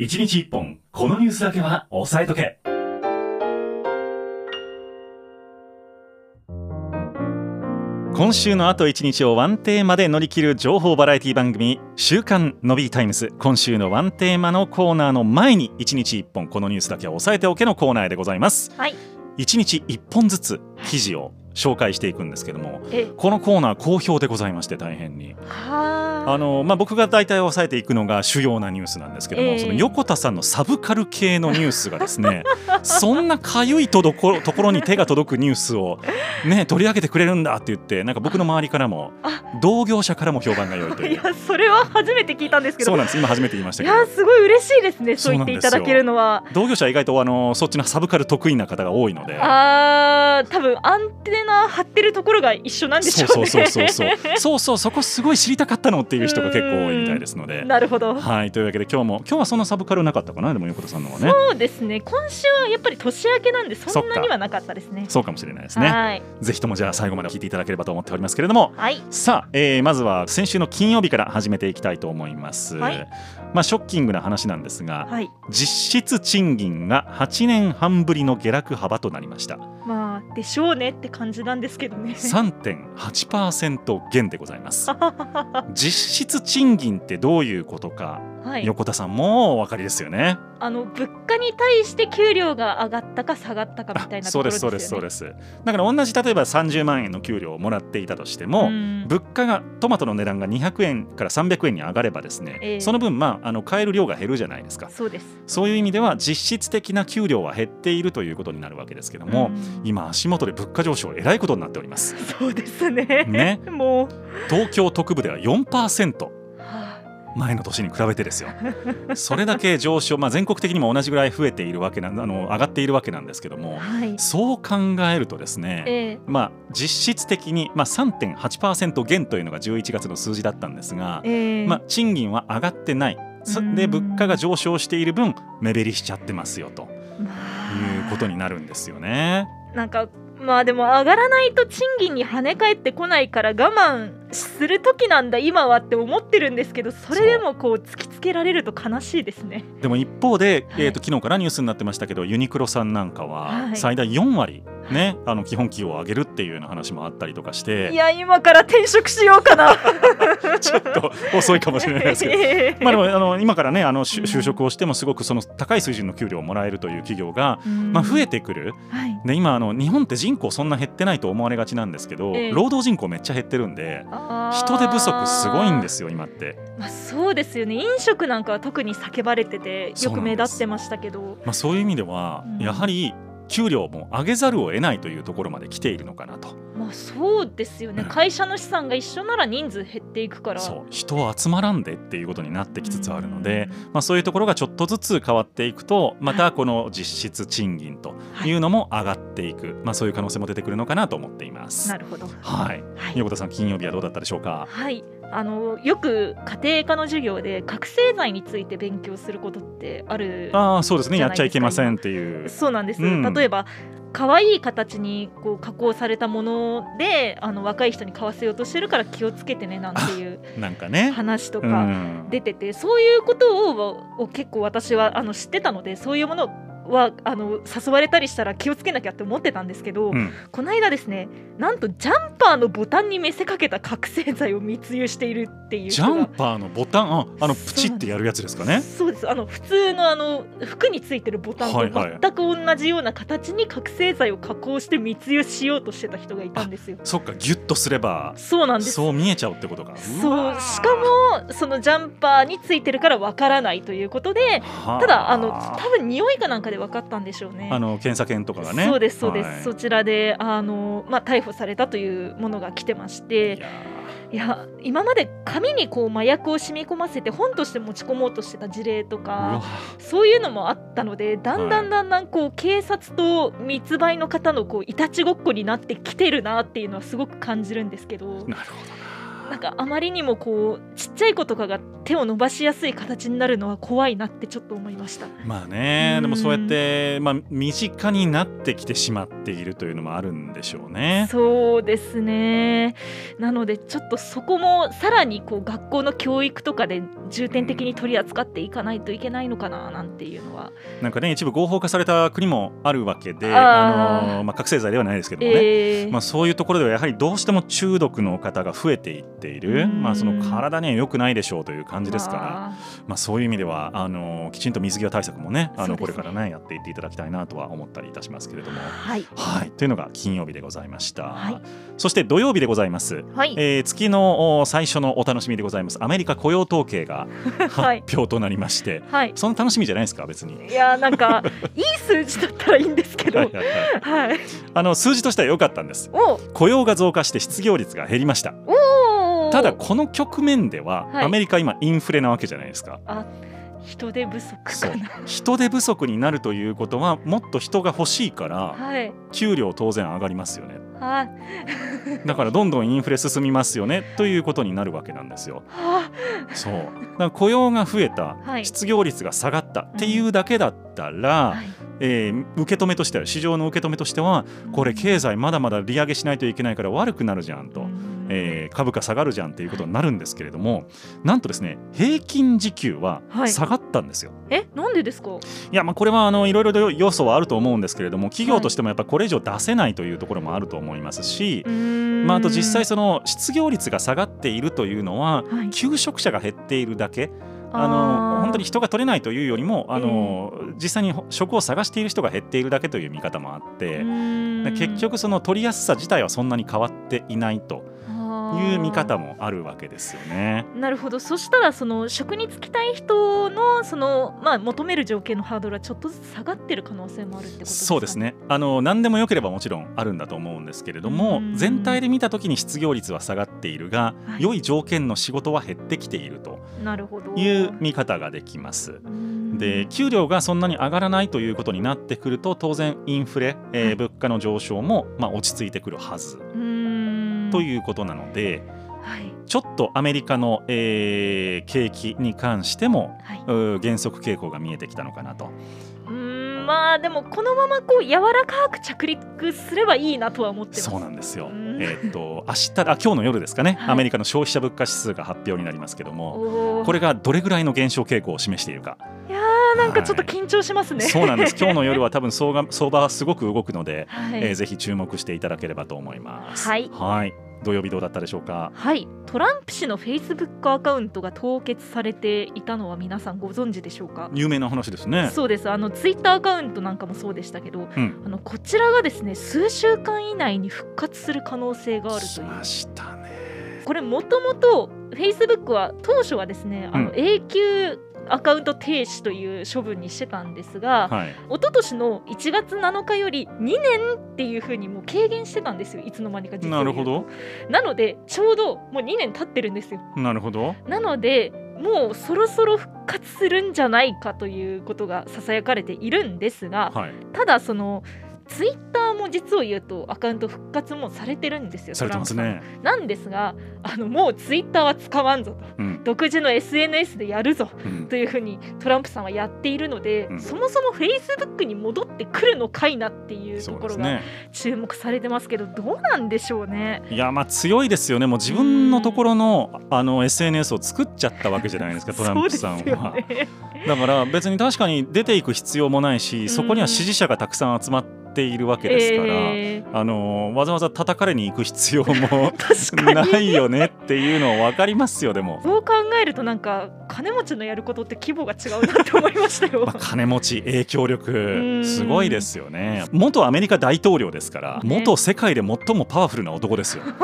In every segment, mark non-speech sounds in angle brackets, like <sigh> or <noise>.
1日1本、このニュースだけは押さえとけ。今週のあと1日をワンテーマで乗り切る情報バラエティ番組「週刊 Nobbyタイムズ」今週のワンテーマのコーナーの前に1日1本このニュースだけは押さえておけのコーナーでございます。はい。1日1本ずつ記事を紹介していくんですけどもえ、このコーナー好評でございまして大変に。はあ。の、まあ、僕が大体押さえていくのが主要なニュースなんですけども、ええ。その横田さんのサブカル系のニュースがですね <laughs> そんなかゆいとどころところに手が届くニュースを、ね、取り上げてくれるんだって言ってなんか僕の周りからもあ同業者からも評判が良いという。いやそれは初めて聞いたんですけど。そうなんです。今初めて言いましたいけど。やすごい嬉しいですねそう言っていただけるのは。同業者は意外とあのそっちのサブカル得意な方が多いので。あー多分アンテナ張ってるところが一緒なんでしょうね。そうそうそうそうそう。そうそこすごい知りたかったのっていう人が結構多いみたいですので。なるほど。はいというわけで今日も今日はそんなサブカルなかったかな？でも横田さんのはね。そうですね。今週はやっぱり年明けなんでそんなにはなかったですね。そうかもしれないですね。はい。ぜひともじゃあ最後まで聞いていただければと思っておりますけれども。はい。さあ、えーまずは先週の金曜日から始めていきたいと思います、はい。まあショッキングな話なんですが、はい。実質賃金が8年半ぶりの下落幅となりました。まあでしょうねって感じなんですけどね。3.8%減でございます。<laughs> 実質賃金ってどういうことか、はい。横田さんもお分かりですよね。あの物価に対して給料が上がったか下がったかみたいなところですよね。そうですそうですそうです。だから同じ例えば30万円の給料をもらっていたとしても、ん。物価がトマトの値段が200円から300円に上がればですね、ええ。その分まああの買える量が減るじゃないですか。そうです。そういう意味では実質的な給料は減っているということになるわけですけども、うん。今足元で物価上昇えらいことになっております。そうですね。ね。もう。東京特部では4%は前の年に比べてですよ。それだけ上昇、まあ、全国的にも同じぐらい増えているわけなあの上がっているわけなんですけどもはい。そう考えるとですね、ええ。まあ、実質的に、まあ、3.8%減というのが11月の数字だったんですが、ええ。まあ、賃金は上がってない。そでうん。物価が上昇している分目減りしちゃってますよとまいうことになるんですよね。あなんかまあでも上がらないと賃金に跳ね返ってこないから我慢する時なんだ今はって思ってるんですけどそれでもこう突きつけられると悲しいですね。でも一方で、はい。えー、と昨日からニュースになってましたけどユニクロさんなんかははい。最大4割、ね、あの基本給を上げるっていうような話もあったりとかしていや今から転職しようかな。<laughs> ちょっと遅いかもしれないですけど。え <laughs> えまあでもあの今からねあの就職をしてもすごくその高い水準の給料をもらえるという企業が、うん。まあ、増えてくる。はい。で今あの日本って人口そんな減ってないと思われがちなんですけど、ええ。労働人口めっちゃ減ってるんで人手不足すごいんですよ今って、まあ、そうですよね。飲食なんかは特に叫ばれててよく目立ってましたけど。まあ、そういう意味では、うん。やはり給料も上げざるを得ないというところまで来ているのかなと。まあそうですよね、うん。会社の資産が一緒なら人数減っていくから。そう。人集まらんでっていうことになってきつつあるので、まあ、そういうところがちょっとずつ変わっていくとまたこの実質賃金とい。うのも上がっていく、まあ、そういう可能性も出てくるのかなと思っています。なるほど。はい、はい。横田さん金曜日はどうだったでしょうか？はいあのよく家庭科の授業で覚醒剤について勉強することってあるああそうですね。やっちゃいけませんっていう。そうなんです、うん。例えば可愛い形にこう加工されたものであの若い人に買わせようとしてるから気をつけてねなんていうなんかね。う話とかん。出てて、そういうことをを結構私はあの知ってたのでそういうものはあの誘われたりしたら気をつけなきゃって思ってたんですけど、うん。この間ですねなんとジャンパーのボタンに見せかけた覚醒剤を密輸しているっていうジャンパーのボタン？ああのプチってやるやつですかね？そうです。あの普通のあの服についてるボタンと全く同じような形に覚醒剤を加工して密輸しようとしてた人がいたんですよ。そっかギュッとすればそうなんです。そう見えちゃうってことか。そう。しかもそのジャンパーについてるからわからないということでもただあの多分匂いかなんかで分かったんでしょうね。あの検査犬とかがね。そうですそうです、はいそちらであの、まあ、逮捕されたというものが来てましいてやいや今まで紙にこう麻薬を染み込ませて本として持ち込もうとしてた事例とかわそういうのもあったのでだんだはいんだんだんこう警察と密売の方のこういたちごっこになってきてるなっていうのはすごく感じるんですけどなるほどな。なんかあまりにもこうちっちゃい子とかが手を伸ばしやすい形になるのは怖いなってちょっと思いました。まあねうん。でもそうやって、まあ、身近になってきてしまっているというのもあるんでしょうね。そうですね。なのでちょっとそこもさらにこう学校の教育とかで重点的に取り扱っていかないといけないのかななんていうのは、なんかね一部合法化された国もあるわけであの、まあ、覚醒剤ではないですけどもね、えーまあ、そういうところではやはりどうしても中毒の方が増えていっている、うん。まあ、その体には良くないでしょうという感じですから、ままあ、そういう意味ではあのきちんと水際対策もねあのこれからねやっていっていただきたいなとは思ったりいたしますけれども。あはい。はい、というのが金曜日でございました、はい。そして土曜日でございます、はい、えー月のお最初のお楽しみでございます。アメリカ雇用統計が <laughs> はい。発表となりまして、はい。その楽しみじゃないですか別に。いやーなんかいい数字だったらいいんですけど。はい。あの数字としては良かったんです。お。雇用が増加して失業率が減りました。おーただこの局面では、はい。アメリカ今インフレなわけじゃないですか。人手不足かな。人手不足になるということはもっと人が欲しいからはい。給料当然上がりますよね。はいだからどんどんインフレ進みますよねということになるわけなんですよ。はそう。だから雇用が増えた、はい。失業率が下がったっていうだけだったら、はい。えー受け止めとしては市場の受け止めとしてはこれ経済まだまだ利上げしないといけないから悪くなるじゃんと、うんえー株価下がるじゃんっていうことになるんですけれどもなんとですね平均時給ははい。下がったんですよ。えなんでですか？いやまあこれはあのいろいろと要素はあると思うんですけれども企業としてもやっぱこれ以上出せないというところもあると思いますし、まあ、あと実際その失業率が下がっているというのははい。求職者が減っているだけ。ああのー本当に人が取れないというよりもあの、実際に職を探している人が減っているだけという見方もあって、結局その取りやすさ自体はそんなに変わっていないという見方もあるわけですよね。なるほど。そしたらその職に就きたい人のその、まあ、求める条件のハードルはちょっとずつ下がってる可能性もあるってことですか、そうですね。あの何でも良ければもちろんあるんだと思うんですけれどもうん。全体で見た時に失業率は下がっているが、はい良い条件の仕事は減ってきているとい。う見方ができます。うん。で給料がそんなに上がらないということになってくると当然インフレ、えーはい物価の上昇も、まあ、落ち着いてくるはず。うんということなのではい。ちょっとアメリカの、えー景気に関してもはい。減速傾向が見えてきたのかなと。うーんまあでもこのままこう柔らかく着陸すればいいなとは思ってます。そうなんですよ。うん。えーっと明日あ今日の夜ですかね、はい。アメリカの消費者物価指数が発表になりますけども、これがどれぐらいの減少傾向を示しているか。いやーなんかちょっと緊張しますね、そうなんです。<laughs> 今日の夜は多分相場相場はすごく動くので、はい、えーぜひ注目していただければと思います。はいはい。土曜日どうだったでしょうか？はいトランプ氏のフェイスブックアカウントが凍結されていたのは皆さんご存知でしょうか？有名な話ですね。そうですあのツイッターアカウントなんかもそうでしたけど、うん。あのこちらがですね数週間以内に復活する可能性があるというしましたね。これもともと Facebook は当初はですねあのうん永久アカウント停止という処分にしてたんですが、はい。一昨年の1月7日より2年っていうふうにもう軽減してたんですよいつの間にか実なるほど。なのでちょうどもう2年経ってるんですよなるほど。なのでもうそろそろ復活するんじゃないかということがささやかれているんですがはい。ただそのツイッターも実を言うとアカウント復活もされてるんですよされてますね。なんですがあのもうツイッターは使わんぞとうん。独自の SNS でやるぞうんというふうにトランプさんはやっているので、うんそもそもフェイスブックに戻ってくるのかいなっていうそところが。注目されてますけどどうなんでしょうね。いやまあ強いですよね。もう自分のところのあの SNS を作っちゃったわけじゃないですかトランプさんは。ねだから別に確かに出ていく必要もないし、そこには支持者がたくさん集まっているわけですから。えー。あのわざわざ叩かれに行く必要もないよねっていうの分かりますよでも、<laughs> そう考えるとなんか金持ちのやることって規模が違うなって思いましたよ。<laughs> まあ、。金持ち影響力んすごいですよね。元アメリカ大統領ですから、ね。元世界で最もパワフルな男ですよ。<laughs>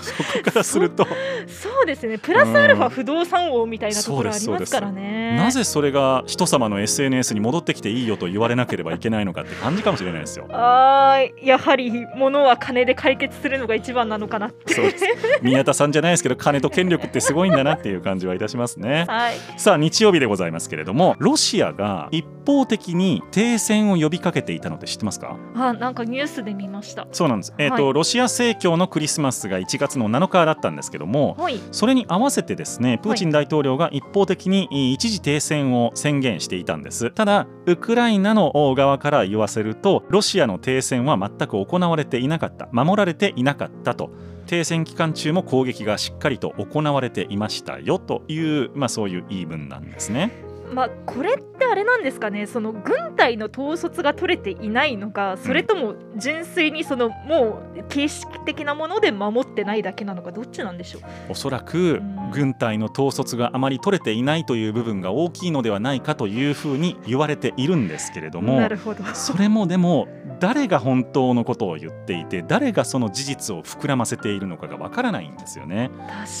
そこからすると。そそうですね。プラスアルファ不動産王みたいなところありそうですますからね。なぜそれが人様の SNS に戻ってきていいよと言われなければいけないのかって感じかもしれないですよ。あーやはり物は金で解決するのが一番なのかなって。そうです。宮田さんじゃないですけど金と権力ってすごいんだなっていう感じはいたしますね。<laughs> はい。さあ日曜日でございますけれどもロシアが一方的に停戦を呼びかけていたのって知ってますか？あなんかニュースで見ました。そうなんです、えーとはロシア正教のクリスマスが1月の7日だったんですけどもはい。それに合わせてですねプーチン大統領が一方的にい一時停戦を宣言していたんです。ただウクライナの側から言わせるとロシアの停戦は全く行われていなかった守られていなかったと停戦期間中も攻撃がしっかりと行われていましたよという、まあ、そういう言い分なんですね。まあこれってあれなんですかね？その軍隊の統率が取れていないのかそれとも純粋にそのもう形式的なもので守ってないだけなのかどっちなんでしょう？おそらくうん。軍隊の統率があまり取れていないという部分が大きいのではないかというふうに言われているんですけれどもなるほど。それもでも誰が本当のことを言っていて誰がその事実を膨らませているのかがわからないんですよね。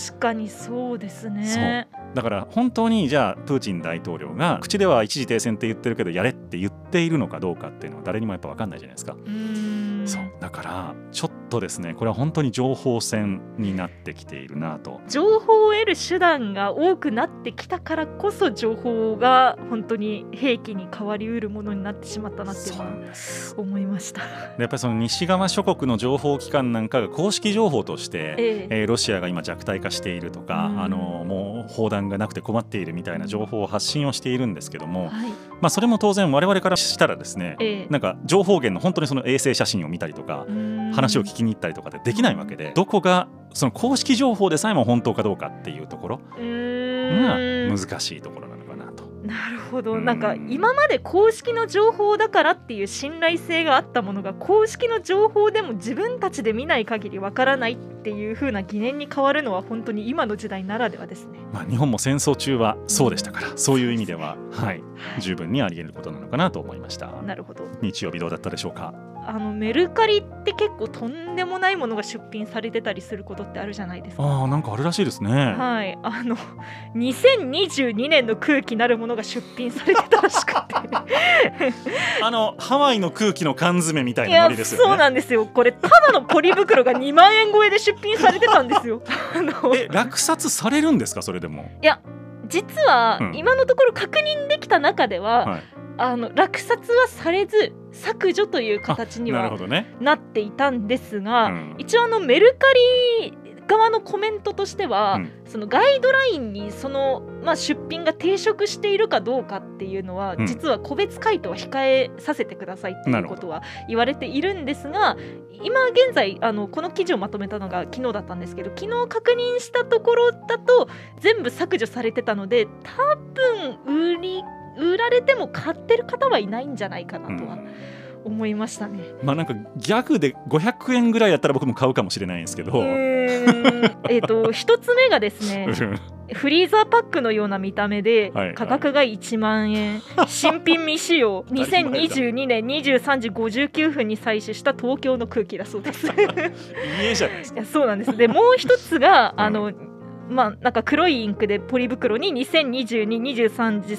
確かにそうですね。だから本当にじゃあプーチン大統領が口では一時停戦って言ってるけどやれって言っているのかどうかっていうのは誰にもやっぱわかんないじゃないですか。そうだからちょっとですねこれは本当に情報戦になってきているなと。情報を得る手段が多くなってきたからこそ情報が本当に兵器に変わりうるものになってしまったなっていうのは思いました。でやっぱりその西側諸国の情報機関なんかが公式情報として、ええ。えーロシアが今弱体化しているとか、うん。あのもう砲弾がなくて困っているみたいな情報を発信をしているんですけども、はい。まあ、それも当然我々からしたらですねええ。なんか情報源の本当にその衛星写真を見たりとか話を聞きに行ったりとかでできないわけでどこがその公式情報でさえも本当かどうかっていうところ。がん。難しいところなのかなと。なるほど。うん。なんか今まで公式の情報だからっていう信頼性があったものが公式の情報でも自分たちで見ない限りわからないっていう風な疑念に変わるのは本当に今の時代ならではですね。まあ、日本も戦争中はそうでしたから、そういう意味では、はい、はい。十分にあり得ることなのかなと思いました。なるほど。日曜日どうだったでしょうか？あのメルカリって結構とんでもないものが出品されてたりすることってあるじゃないですか。ああ、なんかあるらしいですね。はい、あの2022年の空気なるものが出品されてたらしくて <laughs> あのハワイの空気の缶詰みたいいやなノリですよね。そうなんですよこれただのポリ袋が2万円超えで出品されてたんですよあの <laughs> え、落札されるんですか、それでも？実はうん。今のところ確認できた中では、はい。あの落札はされず削除という形にはなっていたんですが、うん。一応あのメルカリ側のコメントとしては、うん。そのガイドラインにその、まあ、出品が抵触しているかどうかっていうのは、うん。実は個別回答は控えさせてくださいっていうことは言われているんですが今現在あのこの記事をまとめたのが昨日だったんですけど昨日確認したところだと全部削除されてたので多分売り売られても買ってる方はいないんじゃないかなとはうん思いましたね。まあなんかギャグで500円ぐらいやったら僕も買うかもしれないんですけど。えっと <laughs> 一つ目がですねフリーザーパックのような見た目ではい。はい価格が1万円、新品未使用。<laughs> 当たり前だ。2022年23時59分に採取した東京の空気だそうです。<laughs> い家じゃないですか。やそうなんです。でもう一つが、うんあのまあなんか黒いインクでポリ袋に202223時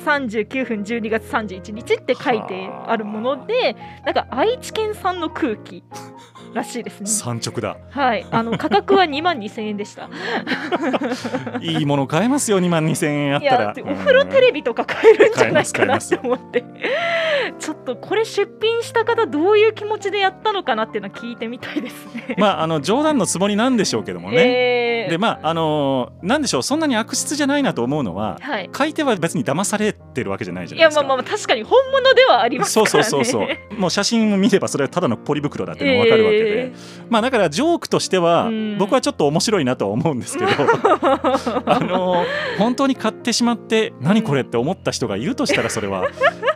39分12月31日って書いてあるものでなんか愛知県産の空気らしいですね産直だ。はいあの価格は2万2000円でしたいいもの買えますよ、2万2000円あっいたら。やお風呂テレビとか買えるんじゃないかなって思ってちょっとこれ出品した方どういう気持ちでやったのかなっていうのは聞いてみたいですね。まあ、あの冗談のつもりなんでしょうけどもね。えーでまああのーなんでしょうそんなに悪質じゃないなと思うのははい、買い手は別に騙されてるわけじゃないじゃいないですか。やまあまあ確かに本物ではありますそうからね。そうそうそう <laughs> もう写真を見ればそれはただのポリ袋だっていうのが分かるわけで、えまあだからジョークとしてはうん。僕はちょっと面白いなとは思うんですけど <laughs> あのー本当に買ってしまって何これって思った人がいるとしたらそれは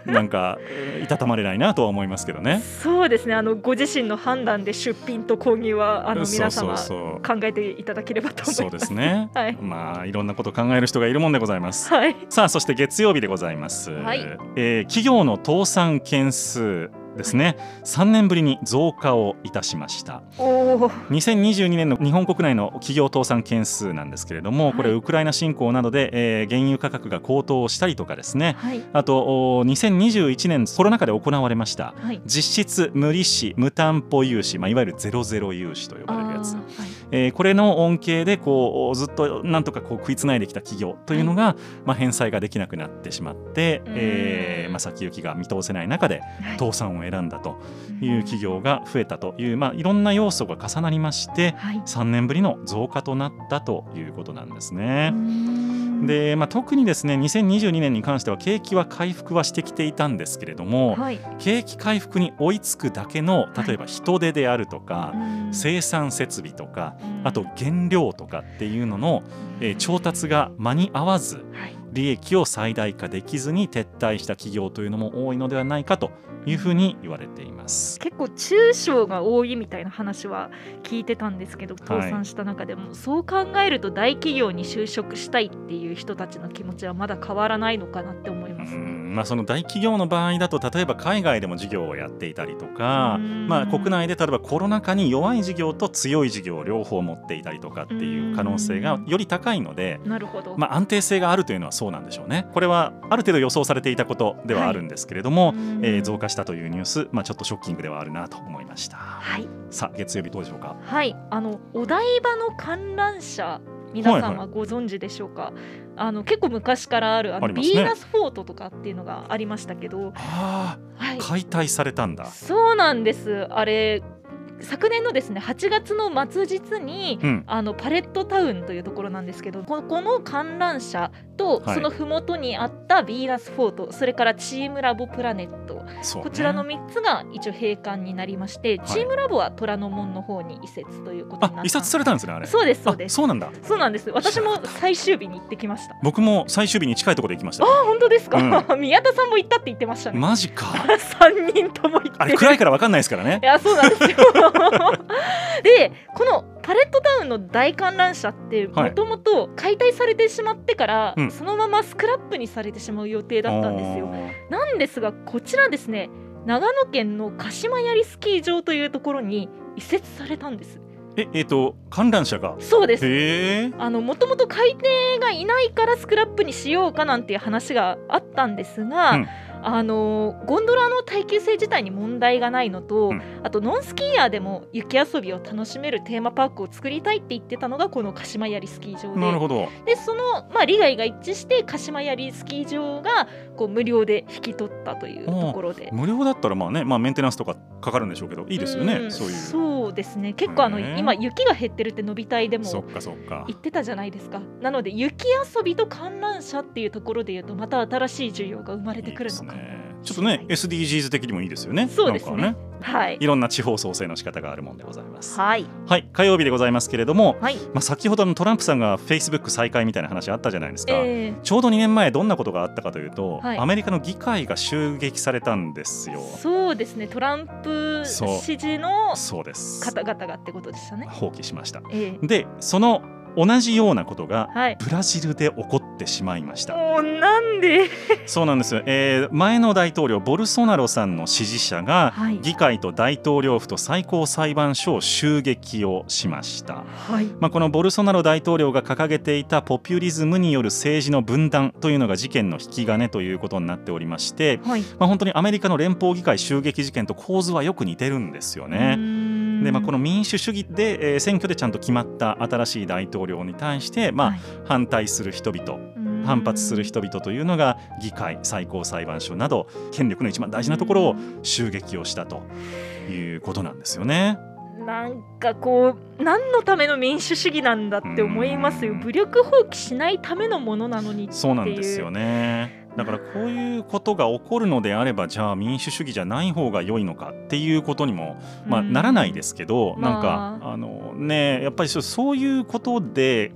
なんかえーいたたまれないなとは思いますけどね。そうですね。あのご自身の判断で出品と購入はあの皆様考えていただければと思います。そうそうですね、<laughs> はい。まあいろんなこと考える人がいるもんでございます。はい。さあそして月曜日でございます、はい。えー企業の倒産件数ですね、3年ぶりに増加をいたしました。おお2022年の日本国内の企業倒産件数なんですけれども、これウクライナ侵攻などで、えー、原油価格が高騰したりとかですね、はい、あと2021年コロナ禍で行われました、はい、実質無利子無担保融資、まあ、いわゆるゼロゼロ融資と呼ばれるやつ、はい、えー、これの恩恵でこうずっとなんとかこう食いつないできた企業というのが、まあ、返済ができなくなってしまって、えーまあ、先行きが見通せない中で倒産を選んだという企業が増えたという、まあ、いろんな要素が重なりまして、はい、3年ぶりの増加となったということなんですね。で、まあ、特にですね2022年に関しては景気は回復はしてきていたんですけれども、はい、景気回復に追いつくだけの例えば人手であるとか、はい、生産設備とかあと原料とかっていうのの、えー、調達が間に合わず、はい利益を最大化できずに撤退した企業というのも多いのではないかというふうに言われています。結構中小が多いみたいな話は聞いてたんですけど倒産した中でも、はい、そう考えると大企業に就職したいっていう人たちの気持ちはまだ変わらないのかなって思います、ね。まあ、その大企業の場合だと例えば海外でも事業をやっていたりとか、まあ、国内で例えばコロナ禍に弱い事業と強い事業を両方持っていたりとかっていう可能性がより高いのでなるほど、まあ、安定性があるというのはそうなんでしょうね。これはある程度予想されていたことではあるんですけれども、はい、えー、増加したというニュース、まあ、ちょっとショッキングではあるなと思いました。はい、さあ月曜日どうでしょうか？はいあのお台場の観覧車皆さんはご存知でしょうか、はいはい、あの結構昔からあるあの、ね、ビーナスフォートとかっていうのがありましたけど、はい、解体されたんだ。そうなんです。あれ昨年のですね8月の末日に、うん、あのパレットタウンというところなんですけどここの観覧車と、その麓にあったヴィーナスフォートそれからチームラボプラネット、ね、こちらの3つが一応閉館になりまして、チームラボは虎ノ門の方に移設ということにな移設されたんですねあれ。そうですそうです。そうなんだ。そうなんです。私も最終日に行ってきました。僕も最終日に近いところで行きました。あ本当ですか、うん、<laughs> 宮田さんも行ったって言ってましたね。マジか。<laughs> 3人とも行って。あれ暗いから分かんないですからね。いやそうなんですよでこのパレットタウンの大観覧車ってもともと解体されてしまってから、そのままスクラップにされてしまう予定だったんですよ。なんですがこちらですね長野県の鹿島槍スキー場というところに移設されたんです。え、えーと、観覧車が？そうです。あのもともと海底がいないからスクラップにしようかなんていう話があったんですが、うんあのゴンドラの耐久性自体に問題がないのと、うん、あとノンスキーヤーでも雪遊びを楽しめるテーマパークを作りたいって言ってたのがこの鹿島槍スキー場で。なるほど。でその、まあ、利害が一致して鹿島槍スキー場がこう無料で引き取ったというところで。無料だったらまあね、まあ、メンテナンスとかかかるんでしょうけどいいですよね、うそういう。そうですね。結構あの今雪が減ってるって伸びたいでも言ってたじゃないですか。なので雪遊びと観覧車っていうところでいうとまた新しい需要が生まれてくるのかなちょっとね SDGs 的にもいいですよね。そうですね。ねはい。いろんな地方創生の仕方があるもんでございます。はい。はい。火曜日でございますけれども、はい、まあ先ほどのトランプさんがフェイスブック再開みたいな話あったじゃないですか。えー、ちょうど2年前どんなことがあったかというと、はい、アメリカの議会が襲撃されたんですよ。そうですね。トランプ支持のそうです方々がってことでしたね。放棄しました。えー、でその同じようなことがブラジルで起こってしまいました。はい、なんで？そうなんです、えー、前の大統領ボルソナロさんの支持者が、議会と大統領府と最高裁判所を襲撃をしました、はい、まあ、このボルソナロ大統領が掲げていたポピュリズムによる政治の分断というのが事件の引き金ということになっておりまして、はい、まあ、本当にアメリカの連邦議会襲撃事件と構図はよく似てるんですよね。でまあ、この民主主義で、えー、選挙でちゃんと決まった新しい大統領に対して、まあ、はい、反対する人々反発する人々というのが議会最高裁判所など権力の一番大事なところを襲撃をしたということなんですよね。なんかこう何のための民主主義なんだって思いますよ。武力放棄しないためのものなのにそうなんですよね。だからこういうことが起こるのであればじゃあ民主主義じゃない方が良いのかっていうことにも、まあ、ならないですけど、なんかあのねやっぱりそういうことで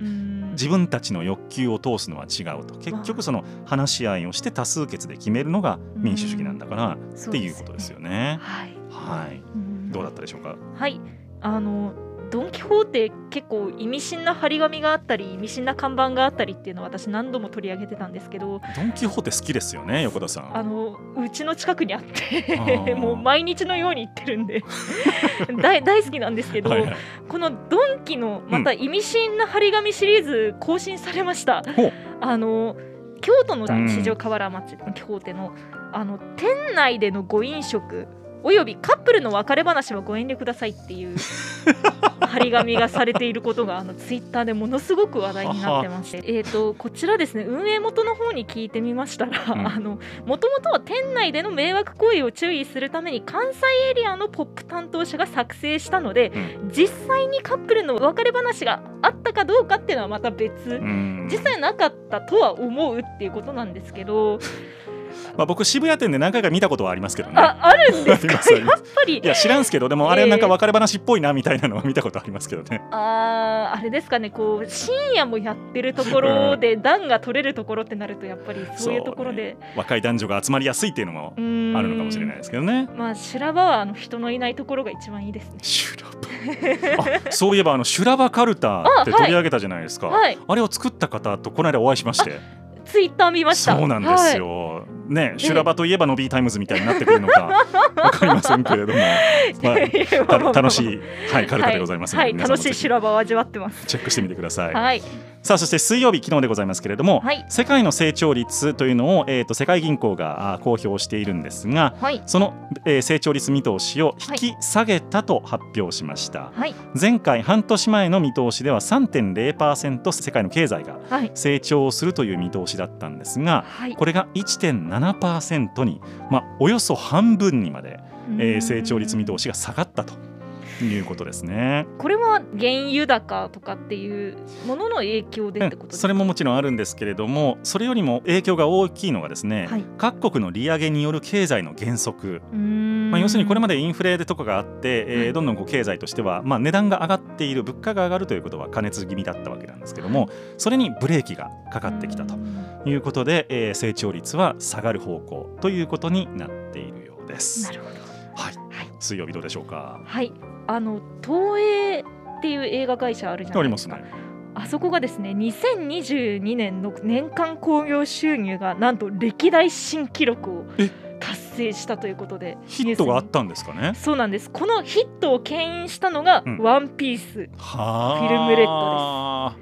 自分たちの欲求を通すのは違うと。結局その話し合いをして多数決で決めるのが民主主義なんだからっていうことですよね。はい、はい、どうだったでしょうか？はい。あのドン・キホーテ結構意味深な張り紙があったり意味深な看板があったりっていうのを私何度も取り上げてたんですけどドン・キホーテ好きですよね横田さん。あのうちの近くにあっあてー。<laughs> もう毎日のように行ってるんで <laughs> 大大好きなんですけど、はいはい。このドンキのまた意味深な張り紙シリーズ更新されました、ほう。あの京都のうん四条河原町のキホーテのあの店内でのご飲食およびカップルの別れ話はご遠慮くださいっていう <laughs> 張り紙がされていることがあのツイッターでものすごく話題になってまして。えーとこちらですね運営元の方に聞いてみましたら、もともとは店内での迷惑行為を注意するために関西エリアのポップ担当者が作成したので、実際にカップルの別れ話があったかどうかっていうのはまた別、うん。実際なかったとは思うっていうことなんですけど、まあ、僕渋谷店で何回か見たことはありますけどね。ああるんですか？やっぱり。いや知らんすけどでもあれなんか別れ話っぽいなみたいなのは見たことありますけどね。あーあれですかね。こう深夜もやってるところで暖が取れるところってなるとやっぱりそういうところで、若い男女が集まりやすいっていうのもあるのかもしれないですけどね。まあ修羅場はあの人のいないところが一番いいですね。修羅場。あそういえばあの修羅場カルタって取り上げたじゃないですか、はい。あれを作った方とこの間お会いしましてツイッター見ました。そうなんですよ、ね修羅場といえば Nobbyタイムズみたいになってくるのか <laughs> わかりませんけれども、まあ、た楽しい、はい、カルタでございます。はい、楽しい修羅場を味わってます。チェックしてみてください、はいさあそして水曜日昨日でございますけれども、はい。世界の成長率というのを、えー、と世界銀行があ公表しているんですがはい。その、えー成長率見通しを引き下げたと発表しました、はい。前回半年前の見通しでは3.0%世界の経済がはい。成長するという見通しだったんですがはい。これが1.7%に、まあ、およそ半分にまで、えー成長率見通しが下がったということですね。これは原油高とかっていうものの影響でってことうんですか、それももちろんあるんですけれどもそれよりも影響が大きいのがですね、はい。各国の利上げによる経済の減速、まあ、要するにこれまでインフレでとかがあって、えーはい。どんどんこう経済としては、まあ、値段が上がっている物価が上がるということは加熱気味だったわけなんですけども、それにブレーキがかかってきたということで、えー成長率は下がる方向ということになっているようです。な。るほど。はい、はい。水曜日どうでしょうか？はいあの東映っていう映画会社あるじゃないでかね。あそこがですね2022年の年間興行収入がなんと歴代新記録をえ？達成したということでヒットがあったんですかね？そうなんですこのヒットを牽引したのが「うんワンピースはあ。フィルムレッド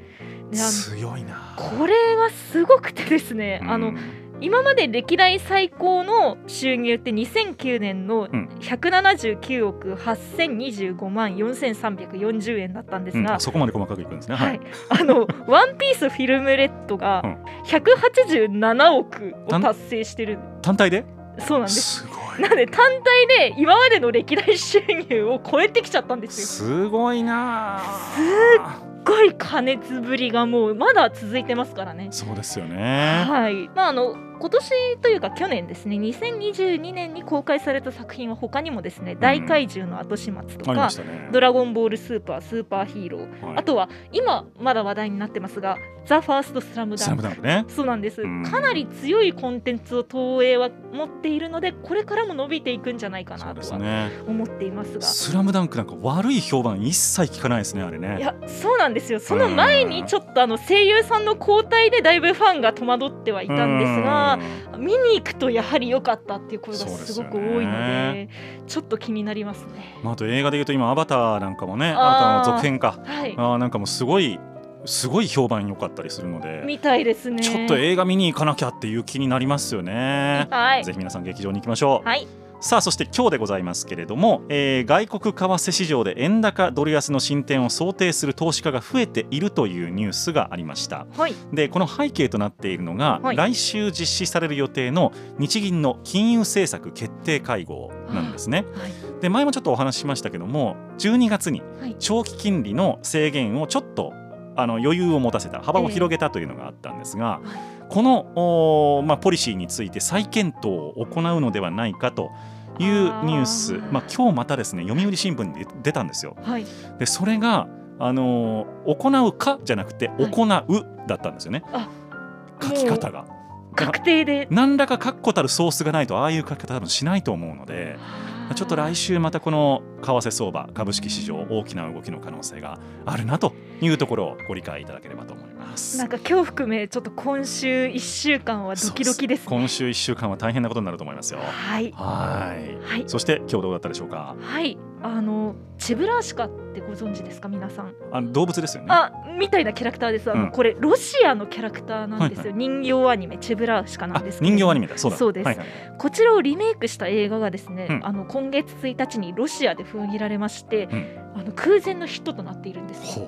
であの強いな。これがすごくてですね、あのうん今まで歴代最高の収入って2009年のうん。179億8025万4340円だったんですが、うん。あそこまで細かくいくんですね。ははい。い、あの「ワンピースフィルムレッドがうん。187億を達成してる。単体で？そうなんです。すごい。なので単体で今までの歴代収入を超えてきちゃったんですよ。すごいなすっごい加熱ぶりがもうまだ続いてますからね。そうですよね。はい、まああの今年というか去年ですね2022年に公開された作品は他にもですね「大怪獣の後始末」とかね「ドラゴンボールスーパースーパーヒーロー」はい。あとは今まだ話題になってますが「ザ・ファーストスラムダンク。ムダンクね。そうなんです。うん。かなり強いコンテンツを東映は持っているのでこれからも伸びていくんじゃないかなとはすね。思っていますが。スラムダンクなんか悪い評判一切聞かないですねあれいね。やそうなんですよ。その前にちょっとあの声優さんの交代でだいぶファンが戸惑ってはいたんですが見に行くとやはり良かったっていう声がすごく多いのででちょっと気になりますね。まあ、あと映画でいうと今「アバター」なんかもね「あーアバター」の続編かはいあーなんかもうすごいすごい評判良かったりするので、みたいですね。ちょっと映画見に行かなきゃっていう気になりますよね。はいぜひ皆さん劇場に行きましょう。はいさあそして今日でございますけれども、えー外国為替市場で円高ドル安の進展を想定する投資家が増えているというニュースがありました。はい。でこの背景となっているのが、はい。来週実施される予定の日銀の金融政策決定会合なんですね。はい。で前もちょっとお話ししましたけども12月にはい。長期金利の制限をちょっとあの余裕を持たせた幅を広げたというのがあったんですが、このおーまあ、ポリシーについて再検討を行うのではないかというニュースまあ、今日またですね読売新聞に出たんですよ。はい。でそれが、あのー行うかじゃなくてはい。行うだったんですよね、あ書き方が。確定で。何らか確固たるソースがないとああいう書き方多分しないと思うのでちょっと来週またこの為替相場株式市場大きな動きの可能性があるなというところをご理解いただければと思います。なんか今日含めちょっと今週1週間はドキドキです、ね、今週1週間は大変なことになると思いますよ。はい。はい。はい。そして今日どうだったでしょうか？はいあのチブラシカってご存知ですか？皆さん。あ動物ですよね。あみたいなキャラクターです。あの、うん、これロシアのキャラクターなんですよ、はいはい、人形アニメチブラシカなんです人形アニメだ。そうだ。そうです、はいはい、こちらをリメイクした映画がですね、うん、あの今月1日にロシアで封切られまして、うん、あの空前のヒットとなっているんです。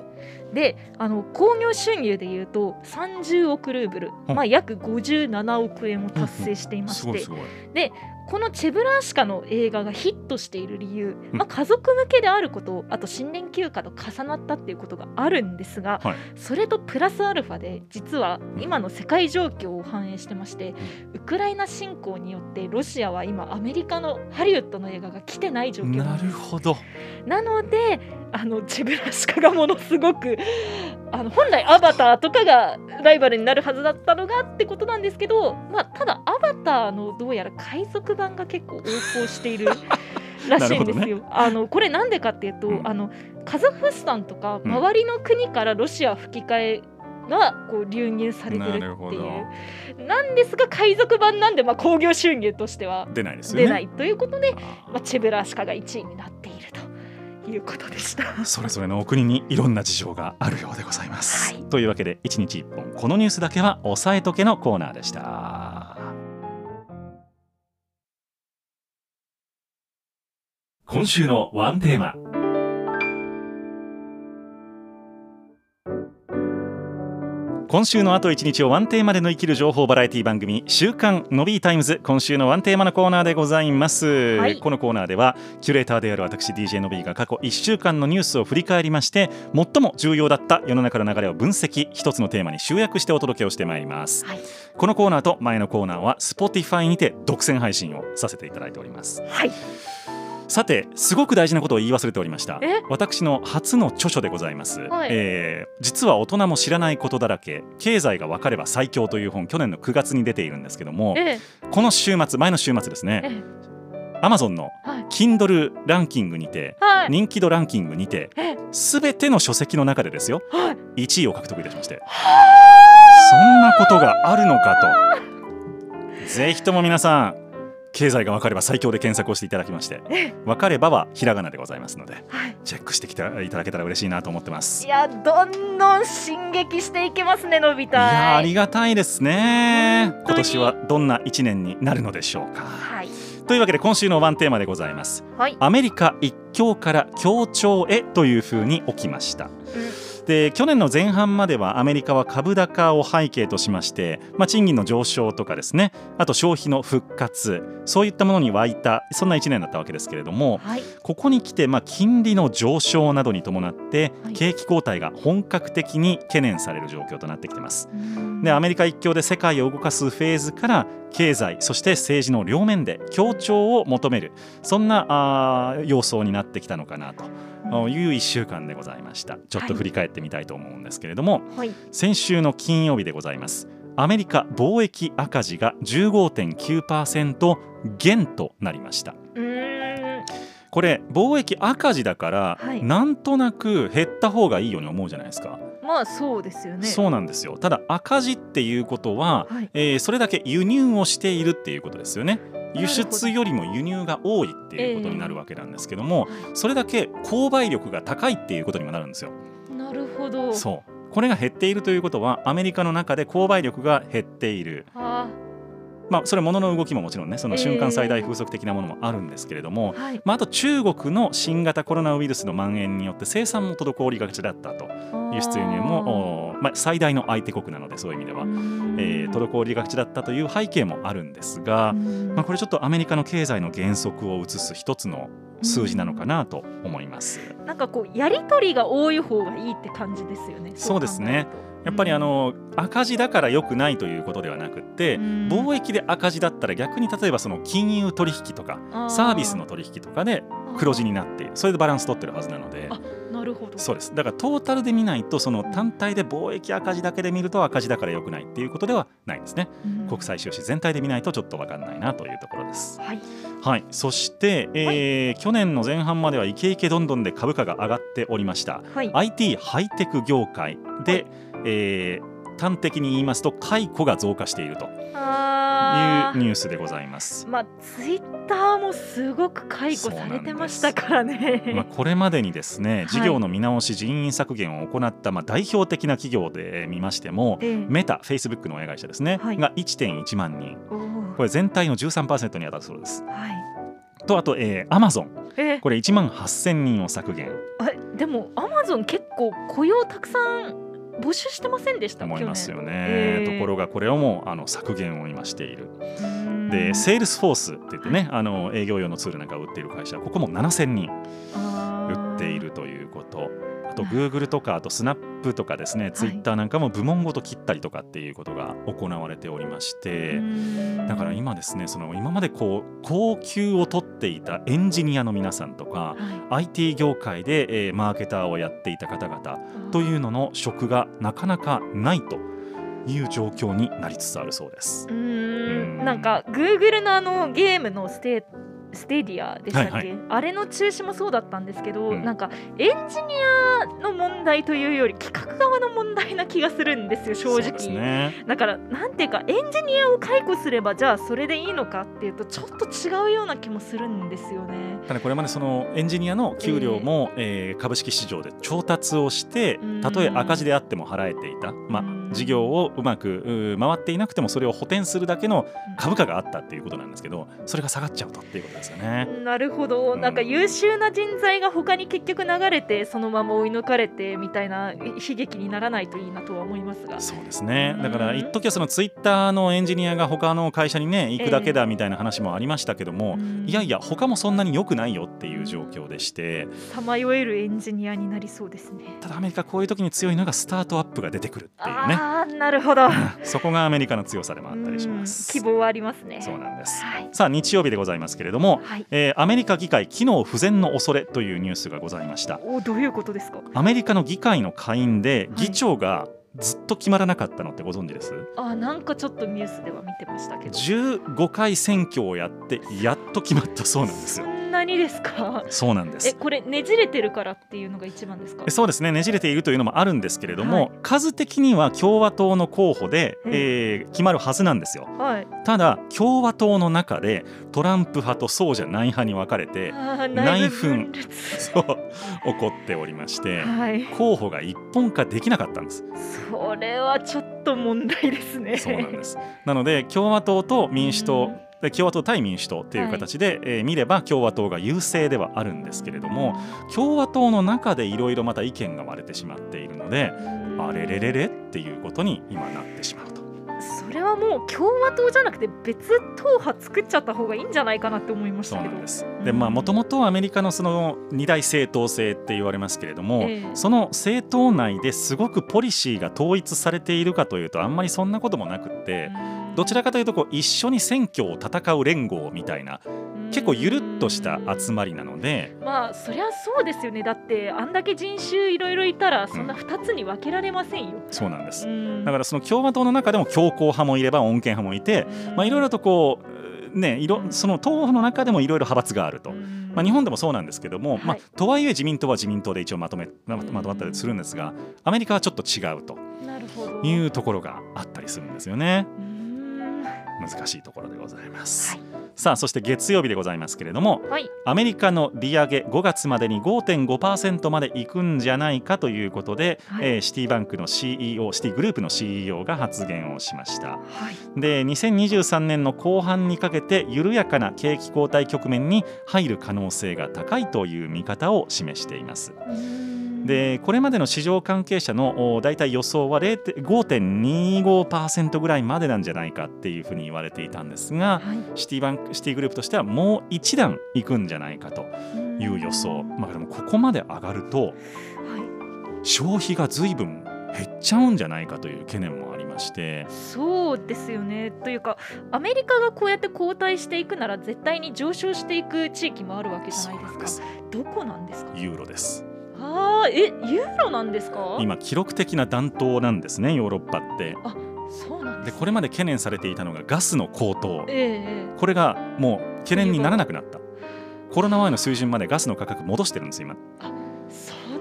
であの興行収入でいうと30億ルーブル、まあ、約57億円を達成していまして、でこのチェブラーシカの映画がヒットしている理由、まあ、家族向けであることあと新年休暇と重なったっていうことがあるんですが、はい、それとプラスアルファで実は今の世界状況を反映してましてウクライナ侵攻によってロシアは今アメリカのハリウッドの映画が来てない状況なるほどなのであのチェブラシカがものすごく <laughs> あの本来アバターとかがライバルになるはずだったのがってことなんですけど、まあ、ただアバターのどうやら海賊版が結構横行している <laughs> らしいんですよ。ね、あのこれなんでかっていうと、うん、あのカザフスタンとか周りの国からロシア吹き替えがこう流入されてるっていう。なんですが海賊版なんでまあ興行収入としては出ないですよ、ね、出ないということでまあ、チェブラシカが1位になっていると。いうことでした。それぞれのお国にいろんな事情があるようでございます、はい、というわけで1日1本このニュースだけは押さえとけのコーナーでした。今週のワンテーマ今週のあと1日をワンテーマで乗り切る情報バラエティ番組週刊 Nobbyタイムズ。今週のワンテーマのコーナーでございます、はい、このコーナーではキュレーターである私 DJ のびーが過去1週間のニュースを振り返りまして最も重要だった世の中の流れを分析一つのテーマに集約してお届けをしてまいります、はい、このコーナーと前のコーナーは Spotify にて独占配信をさせていただいております。はいさてすごく大事なことを言い忘れておりました。私の初の著書でございます、はい、えー、実は大人も知らないことだらけ経済が分かれば最強という本去年の9月に出ているんですけども、この週末前の週末ですね、アマゾンの Kindle ランキングにて、はい、人気度ランキングにてすべての書籍の中でですよ、はい、1位を獲得いたしまして。そんなことがあるのかと。ぜひとも皆さん経済が分かれば最強で検索をしていただきまして分かればはひらがなでございますので、はい、チェックしてきていただけたら嬉しいなと思ってます。いやどんどん進撃していけますねのび太。いやありがたいですね。今年はどんな1年になるのでしょうか、はい、というわけで今週のワンテーマでございます、はい、アメリカ一強から協調へというふうに起きました、うんで去年の前半まではアメリカは株高を背景としまして、まあ、賃金の上昇とかですねあと消費の復活そういったものに沸いたそんな1年だったわけですけれども、はい、ここに来て、まあ、金利の上昇などに伴って景気後退が本格的に懸念される状況となってきてます。でアメリカ一強で世界を動かすフェーズから経済そして政治の両面で協調を求めるそんなあ様相になってきたのかなと。いう1週間でございました。ちょっと振り返ってみたいと思うんですけれども、はい、先週の金曜日でございます。アメリカ貿易赤字が15.9%減となりました。これ貿易赤字だから、はい、なんとなく減った方がいいように思うじゃないですかまあそうですよね。そうなんですよ。ただ赤字っていうことは、はい、えー、それだけ輸入をしているっていうことですよね。輸出よりも輸入が多いっていうことになるわけなんですけども、えー、それだけ購買力が高いっていうことにもなるんですよ。なるほど。そう。これが減っているということはアメリカの中で購買力が減っている。まあ、それは物の動きももちろんねその瞬間最大風速的なものもあるんですけれども、えーはい、まあ、あと中国の新型コロナウイルスの蔓延によって生産も滞りがちだったと輸出輸入もまあ、最大の相手国なのでそういう意味では、えー、滞りがちだったという背景もあるんですが、まあ、これちょっとアメリカの経済の減速を映す一つの数字なのかなと思います。なんかこうやり取りが多い方がいいって感じですよね。そうですね。やっぱりあの、赤字だから良くないということではなくて、貿易で赤字だったら逆に例えばその金融取引とかサービスの取引とかで黒字になってそれでバランス取ってるはずなので。なるほど。そうです。だからトータルで見ないとその単体で貿易赤字だけで見ると赤字だから良くないっていうことではないんですね、うん。国際収支全体で見ないとちょっと分かんないなというところです。はい。はい。そして、えー去年の前半まではイケイケどんどんで株価が上がっておりました。はい。IT ハイテク業界で、えー端的に言いますと解雇が増加しているというあニュースでございます。まあツイッターもすごく解雇されてましたからね。まあ、これまでにですねい。事業の見直し、人員削減を行った、まあ、代表的な企業で見ましてもええ。メタ、フェイスブックの親会社ですね、はい。が1.1万人。これ全体の13%に当たるそうです。はい。とあと、えー、アマゾンえ。これ1万8000人を削減。あでもアマゾン結構雇用たくさん募集してませんでした？思いますよね。えーところがこれをもうあの削減を今している。で、 Salesforce って言ってね、あの営業用のツールなんかを売っている会社、ここも7000人売っているということ。あと、Google とか、あとスナップとかですね、Twitter なんかも部門ごと切ったりとかっていうことが行われておりまして、だから今ですね、その今までこう高級を取っていたエンジニアの皆さんとか、はい。IT 業界で、えーマーケターをやっていた方々というのの職がなかなかないという状況になりつつあるそうです。うん。ん。なんか Google のあのゲームのステステディアでしたっけ、はいはい。あれの中止もそうだったんですけど、うん。なんかエンジニアの問題というより企画側の問題な気がするんですよ正直。ね。だからなんていうかエンジニアを解雇すればじゃあそれでいいのかっていうとちょっと違うような気もするんですよね。ただこれまでそのエンジニアの給料も、えー株式市場で調達をしてうんたとえ赤字であっても払えていた、まあうん、事業をうまく回っていなくてもそれを補填するだけの株価があったっていうことなんですけどそれが下がっちゃうとっていうことですよね。なるほど、うんなん。か優秀な人材が他に結局流れてそのまま追い抜かれてみたいな悲劇にならないといいなとは思いますが。そうですね。だからうん一時はそのツイッターのエンジニアが他の会社にね行くだけだみたいな話もありましたけども、うん。いやいや他もそんなに良くないよっていう状況でして。さまよえるエンジニアになりそうですね。ただアメリカこういう時に強いのがスタートアップが出てくるっていうねああなるほど。<laughs> そこがアメリカの強さでもあったりします。うん希望はありますね。そうなんですはい。さあ日曜日でございますけれども、はい。えーアメリカ議会機能不全の恐れというニュースがございましたおどういうことですか？アメリカの議会の下院ではい議長がずっと決まらなかったのってご存知です？あなんかちょっとニュースでは見てましたけど。15回選挙をやってやっと決まったそうなんですよそんなにですか？そうなんですえこれねじれてるからっていうのが一番ですか？そうですねねじれているというのもあるんですけれども、はい数的には共和党の候補で、うんえー決まるはずなんですよはい。ただ共和党の中でトランプ派とそうじゃない派に分かれて内紛。そう起こっておりましてはい。候補が一本化できなかったんです。それはちょっと問題ですね。そうなんですなので共和党と民主党で共和党対民主党っていう形で、えー見れば共和党が優勢ではあるんですけれども共和党の中でいろいろまた意見が割れてしまっているのでうんあれれれれっていうことに今なってしまうと。それはもう共和党じゃなくて別党派作っちゃった方がいいんじゃないかなって思いましたそうなんです。でまあもともとアメリカのその二大政党制って言われますけれども、ええ。その政党内ですごくポリシーが統一されているかというとあんまりそんなこともなくってどちらかというとこう一緒に選挙を戦う連合みたいな結構ゆるっとした集まりなのでまあそりゃそうですよね。だってあんだけ人種いろいろいたらそんな2つに分けられませんよ、そうなんです。うん。だからその共和党の中でも強硬派もいれば穏健派もいてまあいろいろとこうねいろその党派の中でもいろいろ派閥があると。まあ、日本でもそうなんですけども、まあはい、とはいえ自民党は自民党で一応まとめままとまったりするんですがアメリカはちょっと違うというところがあったりするんですよね。うん難しいところでございます、はい。さあそして月曜日でございますけれどもはい。アメリカの利上げ5月までに5.5%までいくんじゃないかということで、はい。えーシティバンクの CEO シティグループの CEO が発言をしました。はい。で2023年の後半にかけて緩やかな景気後退局面に入る可能性が高いという見方を示しています。うんでこれまでの市場関係者のお大体予想は0 5.25%ぐらいまでなんじゃないかっていうふうに言われていたんですがはい。シティバンクシティグループとしてはもう一段いくんじゃないかという予想、まあ、でもここまで上がるとはい。消費が随分減っちゃうんじゃないかという懸念もありまして。そうですよね。というかアメリカがこうやって後退していくなら絶対に上昇していく地域もあるわけじゃないですか。どこなんですか？ユーロですあはえユーロなんですか？今記録的な暖冬なんですねヨーロッパって。そうなんでこれまで懸念されていたのがガスの高騰。ええこれがもう懸念にならなくなった。コロナ前の水準までガスの価格戻してるんです今。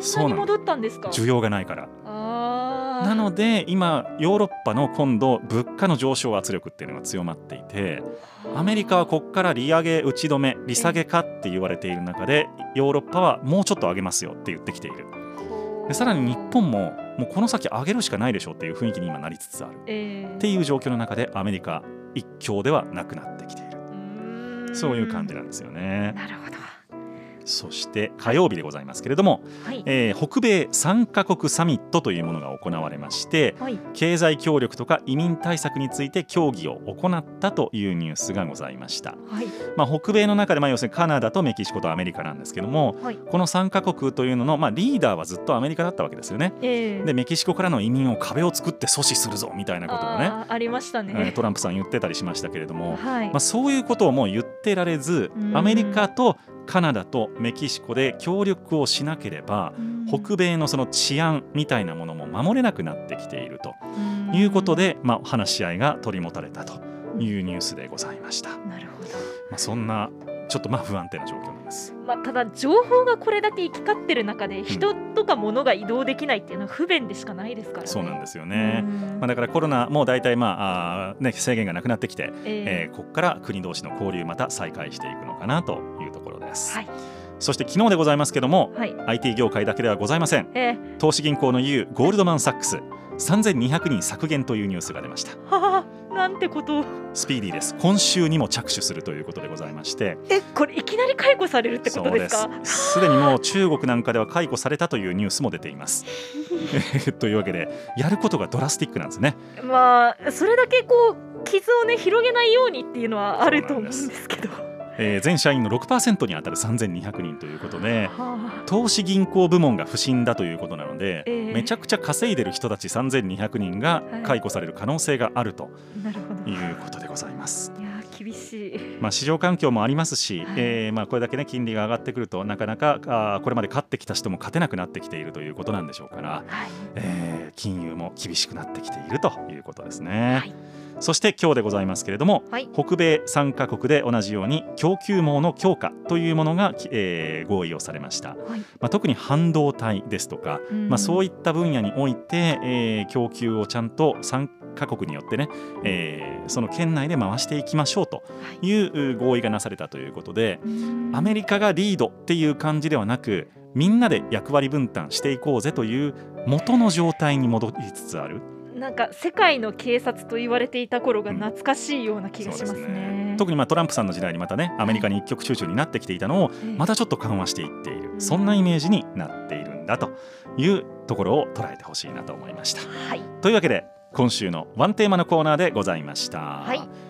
そんなに戻ったんですか？需要がないからなので今ヨーロッパの今度物価の上昇圧力っていうのが強まっていてアメリカはここから利上げ打ち止め利下げかって言われている中でヨーロッパはもうちょっと上げますよって言ってきている。でさらに日本ももうこの先上げるしかないでしょっていう雰囲気に今なりつつある。ええ。っていう状況の中でアメリカ一強ではなくなってきている。そういう感じなんですよね。なるほどそして火曜日でございますけれども、はい。えー北米3カ国サミットというものが行われましてはい。経済協力とか移民対策について協議を行ったというニュースがございました、はい。まあ、北米の中でまあ要するにカナダとメキシコとアメリカなんですけどもはい。この3カ国というののまあリーダーはずっとアメリカだったわけですよね。ええ。でメキシコからの移民を壁を作って阻止するぞみたいなことをねありましたえーねトランプさん言ってたりしましたけれども、はい。まあ、そういうことをもう言ってられずうん。アメリカとカナダとメキシコで協力をしなければうん北米のその治安みたいなものも守れなくなってきているとうんいうことで、まあ、話し合いが取り持たれたというニュースでございました。なるほどまあ、そんなちょっとまあ不安定な状況なんです。まあ、ただ情報がこれだけ行き交ってる中で人とか物が移動できないっていうのは不便でしかないですからね。そうなんですよね。うんまあ、だからコロナも大体まああー、ね、制限がなくなってきて、ええーここから国同士の交流また再開していくのかなとです。はい。そして昨日でございますけどもはい。IT 業界だけではございません。え投資銀行の U ゴールドマン・サックス3200人削減というニュースが出ました。ー、はあなんてこと。をスピーディーです。今週にも着手するということでございまして。えこれいきなり解雇されるってことですか？す。すでにもう中国なんかでは解雇されたというニュースも出ています。<laughs> というわけでやることがドラスティックなんですね。まあそれだけこう傷をね広げないようにっていうのはあると思うんですけど。えー全社員の6%に当たる3200人ということでは投資銀行部門が不振だということなので、ええめちゃくちゃ稼いでる人たち3200人が解雇される可能性があると。いいうことでございます。厳しい。まあ、市場環境もありますし、はいえーまあ、これだけ、ね、金利が上がってくるとなかなかあーこれまで勝ってきた人も勝てなくなってきているということなんでしょうから、はい。えー金融も厳しくなってきているということですね。はいそして今日でございますけれども、はい。北米3カ国で同じように供給網の強化というものが、きえー合意をされました、はい。まあ、特に半導体ですとか、まあ、そういいった分野において、えー供給をちゃんと3カ国によってね、えーその県内で回していきましょうとい。うう合意がなされたということでアメリカがリードっていう感じではなくみんなで役割分担していこうぜという元の状態に戻りつつあるなんか世界の警察と言われていた頃が懐かしいような気がしますそうですね。特にまあトランプさんの時代にまたねアメリカに一極集中になってきていたのをええまたちょっと緩和していっているうんそんなイメージになっているんだというところを捉えてほしいなと思いました。はい。というわけで今週のワンテーマのコーナーでございました。はい